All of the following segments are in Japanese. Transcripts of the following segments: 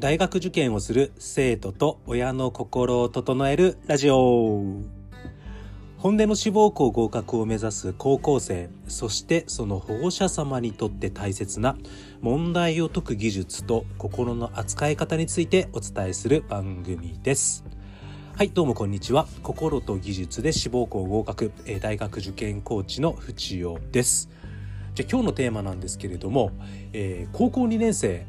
大学受験をする生徒と親の心を整えるラジオ。本音の志望校合格を目指す高校生そしてその保護者様にとって大切な問題を解く技術と心の扱い方についてお伝えする番組です。はいどうもこんにちは。心と技術で志望校合格大学受験コーチの淵尾です。じゃ今日のテーマなんですけれども、えー、高校2年生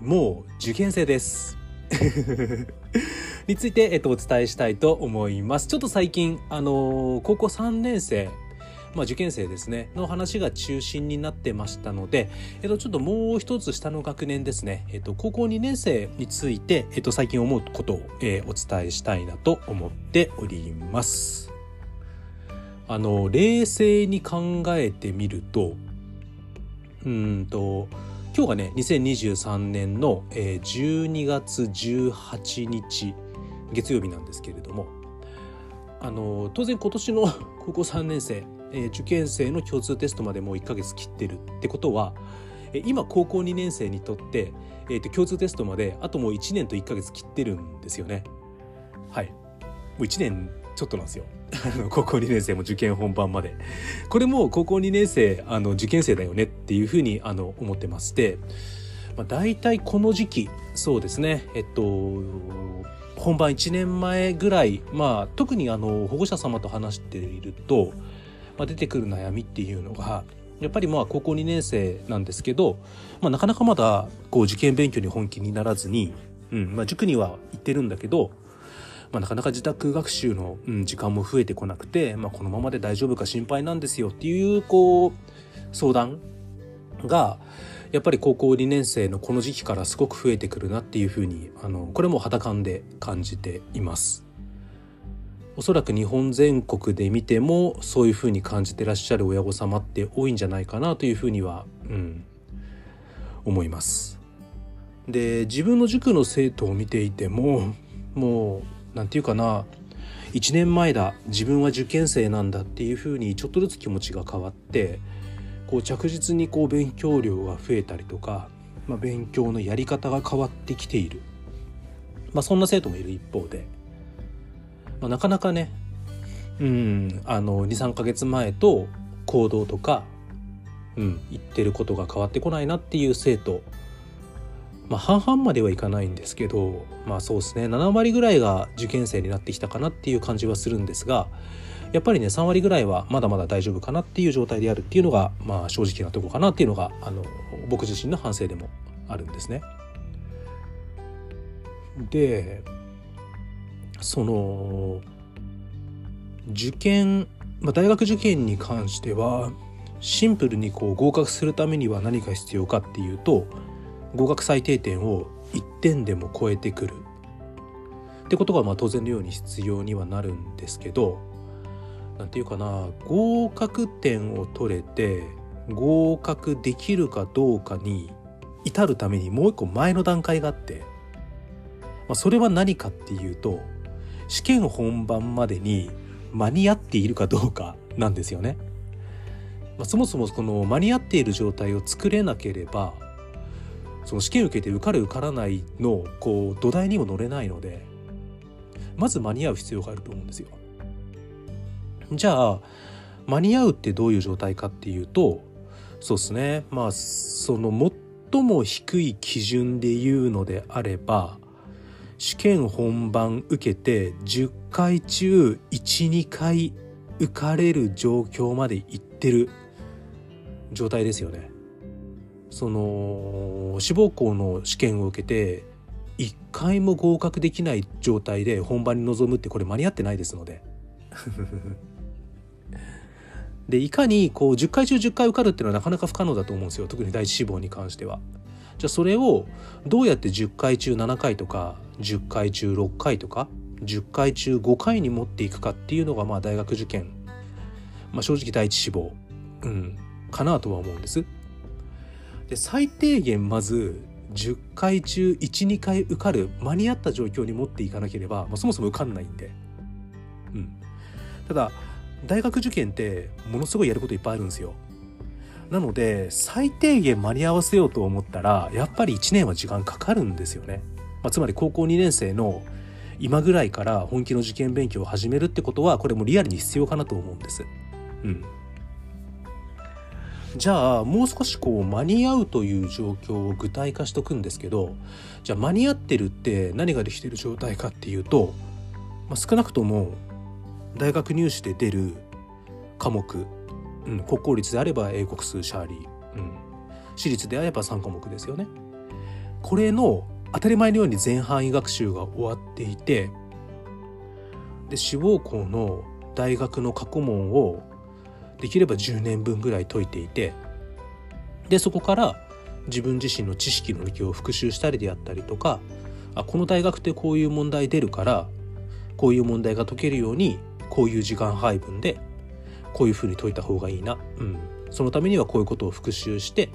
もう受験生です について、えっと、お伝えしたいと思います。ちょっと最近、あのー、高校3年生、まあ、受験生ですね、の話が中心になってましたので、えっと、ちょっともう一つ下の学年ですね、えっと、高校2年生について、えっと、最近思うことを、えー、お伝えしたいなと思っております。あの、冷静に考えてみると、うんと、今日がね2023年の12月18日月曜日なんですけれどもあの当然今年の 高校3年生、え受験生の共通テストまでもう1ヶ月切ってるってことは今高校2年生にとって、えー、と共通テストまであともう1年と1ヶ月切ってるんですよね。はいもう1年ちょっとなんですよ。高校2年生も受験本番まで。これも高校2年生、あの、受験生だよねっていうふうに、あの、思ってまして、まあ、大体この時期、そうですね、えっと、本番1年前ぐらい、まあ、特にあの、保護者様と話していると、まあ、出てくる悩みっていうのが、やっぱりまあ高校2年生なんですけど、まあ、なかなかまだこう受験勉強に本気にならずに、うんまあ、塾には行ってるんだけどまあ、なかなか自宅学習の、うん、時間も増えてこなくて、まあ、このままで大丈夫か心配なんですよっていうこう相談がやっぱり高校2年生のこの時期からすごく増えてくるなっていうふうにあのこれも肌感で感じています。おそらく日本全国で見てもそういうふうに感じてらっしゃる親御様って多いんじゃないかなというふうには、うん、思います。で自分の塾の生徒を見ていてももう何て言うかな1年前だ自分は受験生なんだっていうふうにちょっとずつ気持ちが変わってこう着実にこう勉強量が増えたりとか、まあ、勉強のやり方が変わってきている、まあ、そんな生徒もいる一方で、まあ、なかなかねうんあの23ヶ月前と行動とか、うん、言ってることが変わってこないなっていう生徒まあ、半々まではいかないんですけどまあそうですね7割ぐらいが受験生になってきたかなっていう感じはするんですがやっぱりね3割ぐらいはまだまだ大丈夫かなっていう状態であるっていうのがまあ正直なとこかなっていうのがあの僕自身の反省でもあるんですね。でその受験、まあ、大学受験に関してはシンプルにこう合格するためには何が必要かっていうと合格最低点を1点でも超えてくるってことがまあ当然のように必要にはなるんですけど何て言うかな合格点を取れて合格できるかどうかに至るためにもう一個前の段階があって、まあ、それは何かっていうと試験本番までに間に合っているかどうかなんですよね。まあ、そもそもこの間に合っている状態を作れなければその試験受けて受かる受からないのこう土台にも乗れないのでまず間に合う必要があると思うんですよ。じゃあ間に合うってどういう状態かっていうとそうですねまあその最も低い基準で言うのであれば試験本番受けて10回中12回受かれる状況までいってる状態ですよね。その志望校の試験を受けて1回も合格できない状態で本番に臨むってこれ間に合ってないですので。でいかにこう10回中10回受かるっていうのはなかなか不可能だと思うんですよ特に第一志望に関しては。じゃあそれをどうやって10回中7回とか10回中6回とか10回中5回に持っていくかっていうのがまあ大学受験、まあ、正直第一志望、うん、かなとは思うんです。で最低限まず10回中12回受かる間に合った状況に持っていかなければ、まあ、そもそも受かんないんで、うん、ただ大学受験ってものすごいやることいっぱいあるんですよ。なので最低限間に合わせようと思ったらやっぱり1年は時間かかるんですよね、まあ、つまり高校2年生の今ぐらいから本気の受験勉強を始めるってことはこれもリアルに必要かなと思うんです。うん。じゃあもう少しこう間に合うという状況を具体化しとくんですけどじゃあ間に合ってるって何ができてる状態かっていうと、まあ、少なくとも大学入試で出る科目、うん、国公立であれば英国数シャーリー、うん、私立であれば3科目ですよね。これの当たり前のように全範囲学習が終わっていてで志望校の大学の過去問をできれば10年分ぐらい解いていてでそこから自分自身の知識の力を復習したりであったりとかあこの大学ってこういう問題出るからこういう問題が解けるようにこういう時間配分でこういうふうに解いた方がいいな、うん、そのためにはこういうことを復習して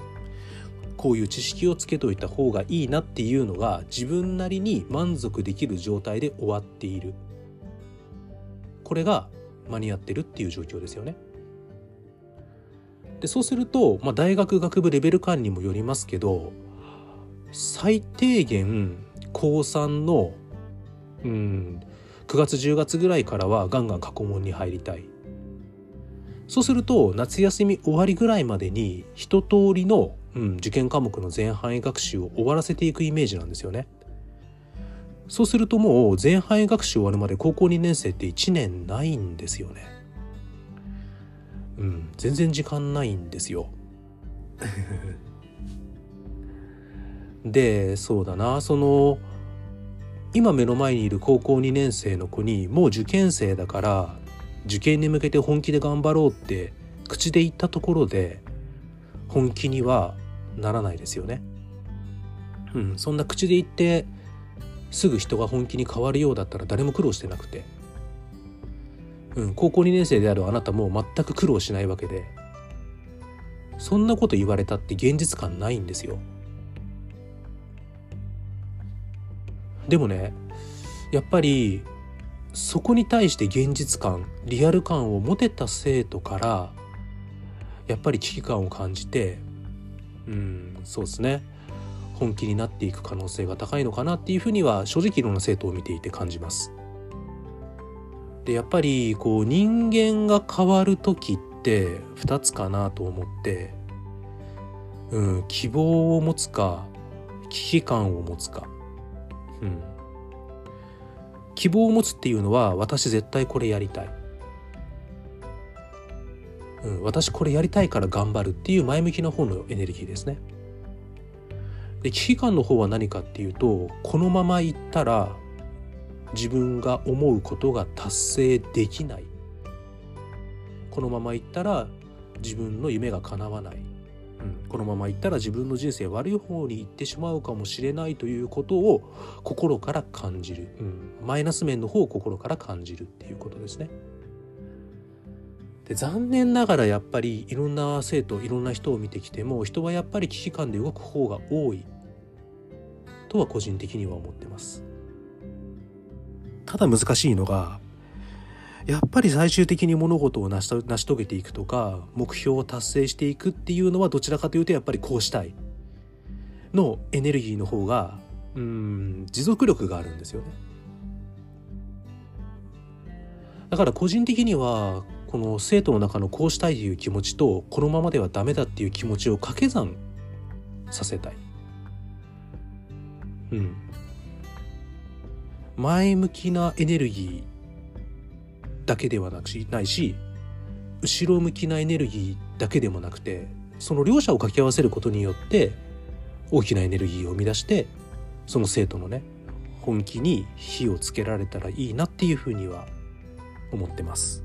こういう知識をつけといた方がいいなっていうのが自分なりに満足できる状態で終わっているこれが間に合ってるっていう状況ですよね。でそうすると、まあ、大学学部レベル間にもよりますけど最低限高3のうん9月10月ぐらいからはガンガン過去問に入りたいそうすると夏休み終わりぐらいまでに一通りの、うん、受験科目の全範囲学習を終わらせていくイメージなんですよね。そうするともう全範囲学習終わるまで高校2年生って1年ないんですよね。うん、全然時間ないんですよ。でそうだなその今目の前にいる高校2年生の子にもう受験生だから受験に向けて本気で頑張ろうって口で言ったところで本気にはならないですよね。うん、そんな口で言ってすぐ人が本気に変わるようだったら誰も苦労してなくて、うん、高校2年生であるあなたも全く苦労しないわけでそんなこと言われたって現実感ないんですよ。でもねやっぱりそこに対して現実感リアル感を持てた生徒からやっぱり危機感を感じてうんそうですね本気になっていく可能性が高いのかなっていうふうには正直いろんな生徒を見ていて感じます。でやっぱりこう人間が変わる時って2つかなと思って、うん、希望を持つか危機感を持つか。うん、希望を持つっていうのは私絶対これやりたい、うん、私これやりたいから頑張るっていう前向きな方のエネルギーですね。で危機感の方は何かっていうとこのままいったら自分が思うことが達成できない。このままいったら自分の夢が叶わない。うん、このままいったら自分の人生悪い方に行ってしまうかもしれないということを心から感じる、うん、マイナス面の方を心から感じるっていうことですね。で残念ながらやっぱりいろんな生徒いろんな人を見てきても人はやっぱり危機感で動く方が多い。とは個人的には思ってます。ただ難しいのがやっぱり最終的に物事を成し成し遂げていくとか目標を達成していくっていうのはどちらかというとやっぱりこうしたいのエネルギーの方がうん持続力があるんですよね。だから個人的にはこの生徒の中のこうしたいという気持ちとこのままではダメだっていう気持ちを掛け算させたい。うん。前向きなエネルギーだけではなくしないし後ろ向きなエネルギーだけでもなくてその両者を掛け合わせることによって大きなエネルギーを生み出してその生徒のね本気に火をつけられたらいいなっていうふうには思ってます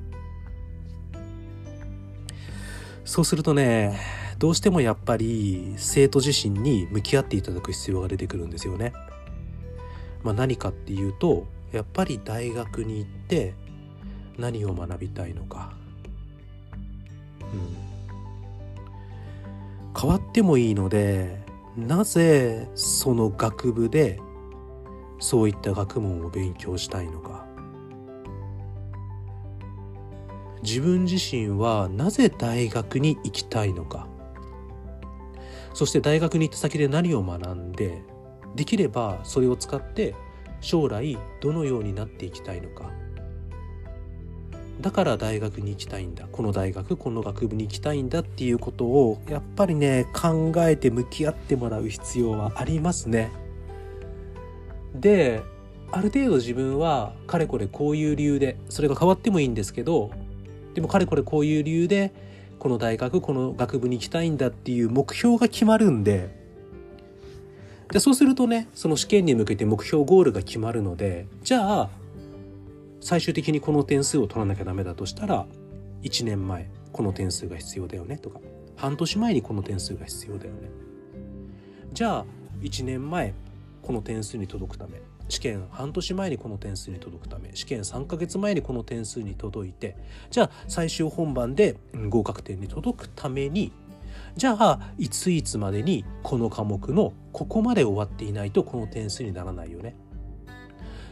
そうするとねどうしてもやっぱり生徒自身に向き合っていただく必要が出てくるんですよね。まあ、何かっていうとやっぱり大学に行って何を学びたいのか、うん、変わってもいいのでなぜその学部でそういった学問を勉強したいのか。自分自身はなぜ大学に行きたいのか。そして大学に行った先で何を学んでできればそれを使って将来どのようになっていきたいのかだから大学に行きたいんだこの大学この学部に行きたいんだっていうことをやっぱりね考えて向き合ってもらう必要はありますね。である程度自分はかれこれこういう理由でそれが変わってもいいんですけどでもかれこれこういう理由でこの大学この学部に行きたいんだっていう目標が決まるんででそうするとねその試験に向けて目標ゴールが決まるのでじゃあ最終的にこの点数を取らなきゃダメだとしたら1年前この点数が必要だよねとか半年前にこの点数が必要だよね。じゃあ1年前この点数に届くため試験半年前にこの点数に届くため試験3ヶ月前にこの点数に届いてじゃあ最終本番で合格点に届くためにじゃあいついつまでにこの科目のここまで終わっていないとこの点数にならないよね。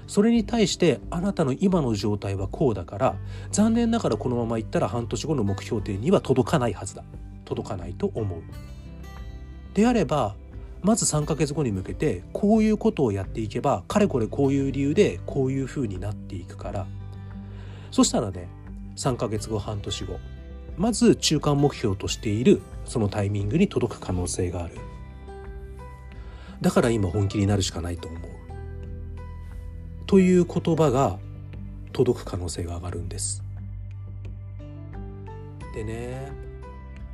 それに対してあなたの今の状態はこうだから残念ながらこのままいったら半年後の目標点には届かないはずだ届かないと思う。であればまず3ヶ月後に向けてこういうことをやっていけばかれこれこういう理由でこういうふうになっていくからそしたらね3ヶ月後半年後まず中間目標としているそのタイミングに届く可能性がある。だから今本気になるしかないと思う。という言葉が届く可能性が上がるんです。でね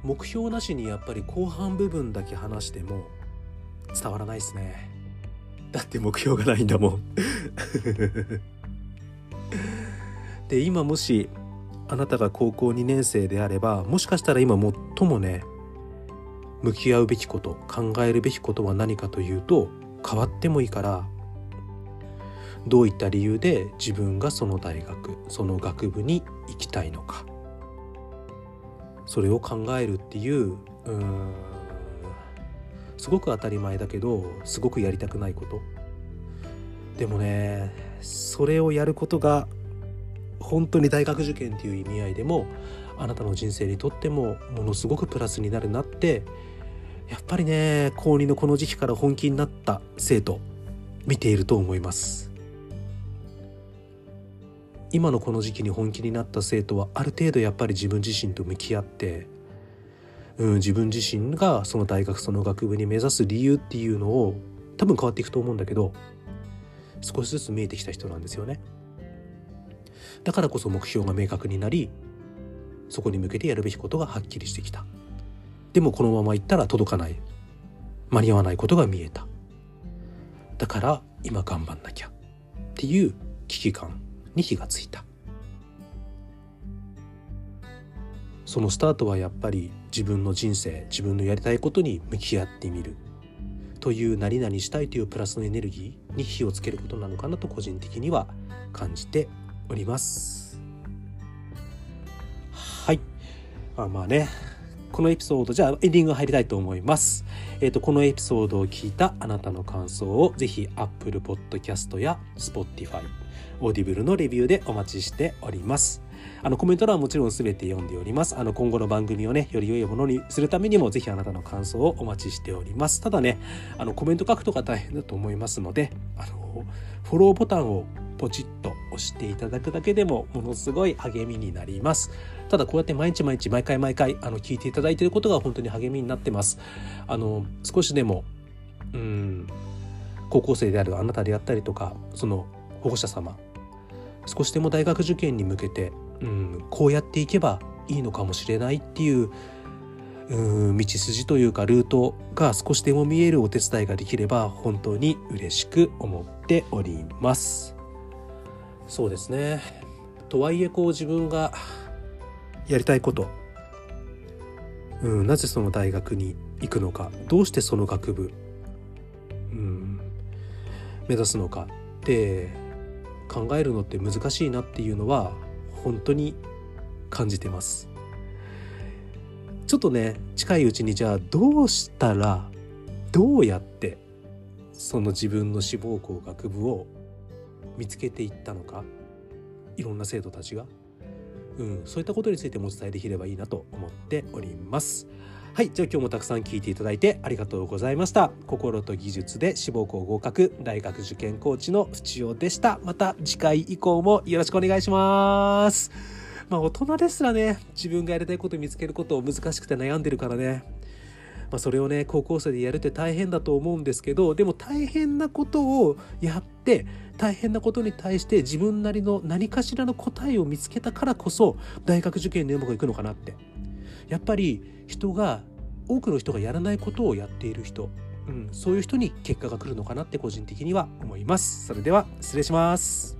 目標なしにやっぱり後半部分だけ話しても伝わらないですね。だって目標がないんだもん。で今もしあなたが高校2年生であればもしかしたら今最もね向き合うべきこと考えるべきことは何かというと変わってもいいからどういった理由で自分がその大学その学部に行きたいのか。それを考えるっていううんすごく当たり前だけどすごくやりたくないこと。でもねそれをやることが本当に大学受験っていう意味合いでもあなたの人生にとってもものすごくプラスになるなってやっぱりね高2のこの時期から本気になった生徒見ていると思います。今のこの時期に本気になった生徒はある程度やっぱり自分自身と向き合ってうん、自分自身がその大学その学部に目指す理由っていうのを多分変わっていくと思うんだけど少しずつ見えてきた人なんですよね。だからこそ目標が明確になりそこに向けてやるべきことがはっきりしてきた。でもこのままいったら届かない。間に合わないことが見えた。だから今頑張んなきゃ。っていう危機感に火がついた。そのスタートはやっぱり自分の人生自分のやりたいことに向き合ってみる。という何々したいというプラスのエネルギーに火をつけることなのかなと個人的には感じております。はい。まあまあね。このエピソードじゃあエンディング入りたいと思います。えっ、ー、とこのエピソードを聞いたあなたの感想をぜひ Apple Podcast や Spotify Audible のレビューでお待ちしております。あのコメント欄はもちろん全て読んでおります。あの今後の番組をね、より良いものにするためにも、ぜひあなたの感想をお待ちしております。ただね、あのコメント書くとか大変だと思いますので、あのフォローボタンをポチッと押していただくだけでもものすごい励みになります。ただこうやって毎日毎日毎回毎回あの聞いていただいていることが本当に励みになってます。あの少しでもうん高校生であるあなたであったりとかその保護者様少しでも大学受験に向けてうん、こうやっていけばいいのかもしれないっていううん道筋というかルートが少しでも見えるお手伝いができれば本当に嬉しく思っております。そうですねとはいえこう自分がやりたいこと、うん、なぜその大学に行くのかどうしてその学部、うん、目指すのかって考えるのって難しいなっていうのは本当に感じてますちょっとね近いうちにじゃあどうしたらどうやってその自分の志望校学部を見つけていったのかいろんな生徒たちが、うん、そういったことについてもお伝えできればいいなと思っております。はいじゃあ今日もたくさん聞いていただいてありがとうございました。心と技術で志望校合格大学受験コーチの淵尾でした。また次回以降もよろしくお願いします。まあ大人ですらね自分がやりたいこと見つけることを難しくて悩んでるからね。まあ、それをね高校生でやるって大変だと思うんですけどでも大変なことをやって大変なことに対して自分なりの何かしらの答えを見つけたからこそ大学受験にうまくいくのかなって。やっぱり人が多くの人がやらないことをやっている人、うん、そういう人に結果が来るのかなって個人的には思います。それでは失礼します。